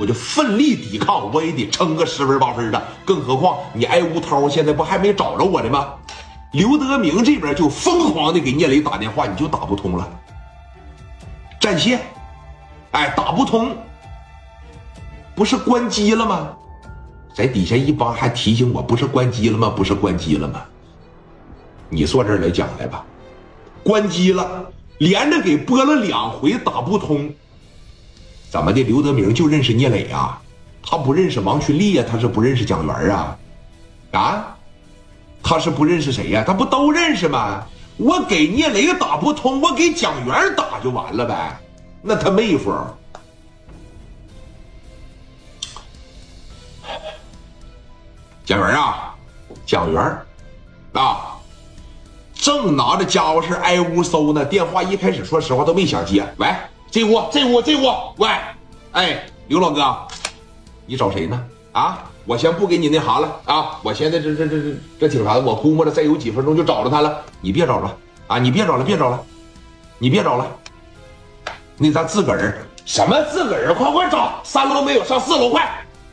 我就奋力抵抗，我也得撑个十分八分的。更何况你挨吴涛现在不还没找着我呢吗？刘德明这边就疯狂的给聂磊打电话，你就打不通了，占线，哎，打不通，不是关机了吗？在底下一帮还提醒我，不是关机了吗？不是关机了吗？你坐这儿来讲来吧，关机了，连着给拨了两回打不通，怎么的？刘德明就认识聂磊啊？他不认识王群力呀？他是不认识蒋元啊？啊？他是不认识谁呀？他不都认识吗？我给聂磊打不通，我给蒋元打就完了呗。那他妹夫，蒋元啊，蒋元啊，正拿着家伙事挨屋搜呢。电话一开始说实话都没想接。喂，这屋这屋这屋，喂，哎，刘老哥，你找谁呢？啊？我先不给你那啥了啊！我现在这这这这这挺啥的？我估摸着再有几分钟就找着他了。你别找了啊！你别找了，别找了，你别找了。那咱自个儿什么自个儿？快快找！三楼没有，上四楼快！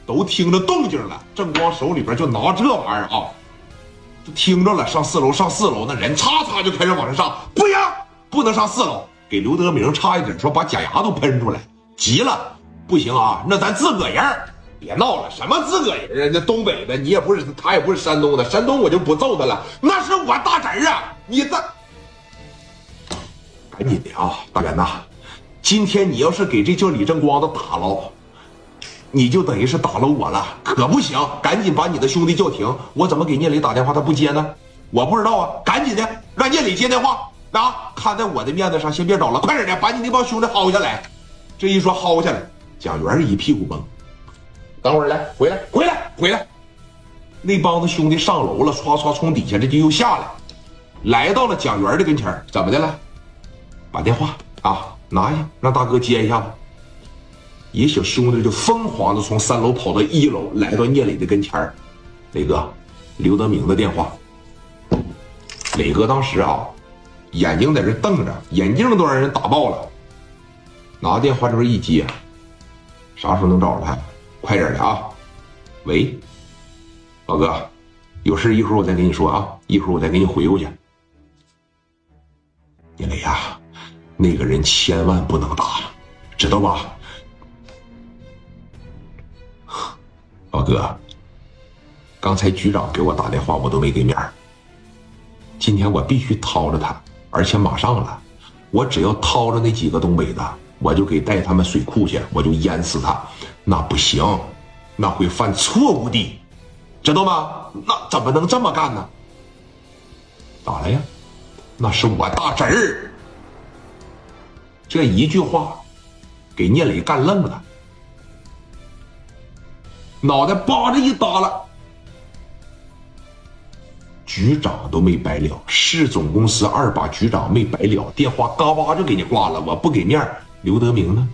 都听着动静了。正光手里边就拿这玩意儿啊，就听着了。上四楼，上四楼，那人嚓嚓就开始往上上。不行，不能上四楼。给刘德明差一点说把假牙都喷出来，急了，不行啊！那咱自个人。别闹了，什么自个人啊？那东北的，你也不是，他也不是山东的，山东我就不揍他了。那是我大侄儿啊！你这赶紧的啊，大元呐！今天你要是给这叫李正光的打了，你就等于是打了我了，可不行！赶紧把你的兄弟叫停！我怎么给聂磊打电话他不接呢？我不知道啊！赶紧的，让聂磊接电话啊！看在我的面子上，先别找了，快点的，把你那帮兄弟薅下来。这一说薅下来，蒋元一屁股崩。等会儿来，回来，回来，回来！那帮子兄弟上楼了，唰唰从底下这就又下来，来到了蒋元的跟前怎么的了？把电话啊拿下，让大哥接一下子。一小兄弟就疯狂的从三楼跑到一楼，来到聂磊的跟前磊哥，刘德明的电话。磊哥当时啊，眼睛在这瞪着，眼镜都让人打爆了。拿电话这边一接，啥时候能找着他？快点的啊！喂，老哥，有事一会儿我再跟你说啊，一会儿我再给你回过去。聂磊呀，那个人千万不能打，知道吧？老哥，刚才局长给我打电话，我都没给面今天我必须掏着他，而且马上了。我只要掏着那几个东北的，我就给带他们水库去，我就淹死他。那不行，那会犯错误的，知道吗？那怎么能这么干呢？咋了呀？那是我大侄儿。这一句话，给聂磊干愣了，脑袋叭着一耷拉。局长都没白了，市总公司二把局长没白了，电话嘎巴就给你挂了。我不给面刘德明呢？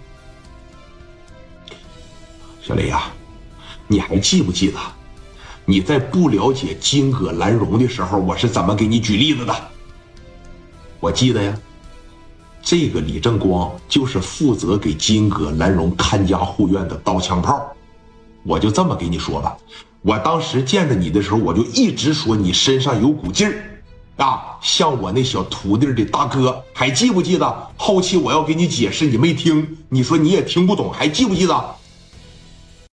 小雷呀，你还记不记得你在不了解金戈兰荣的时候，我是怎么给你举例子的？我记得呀，这个李正光就是负责给金戈兰荣看家护院的刀枪炮。我就这么给你说吧，我当时见着你的时候，我就一直说你身上有股劲儿，啊，像我那小徒弟的大哥，还记不记得？后期我要给你解释，你没听，你说你也听不懂，还记不记得？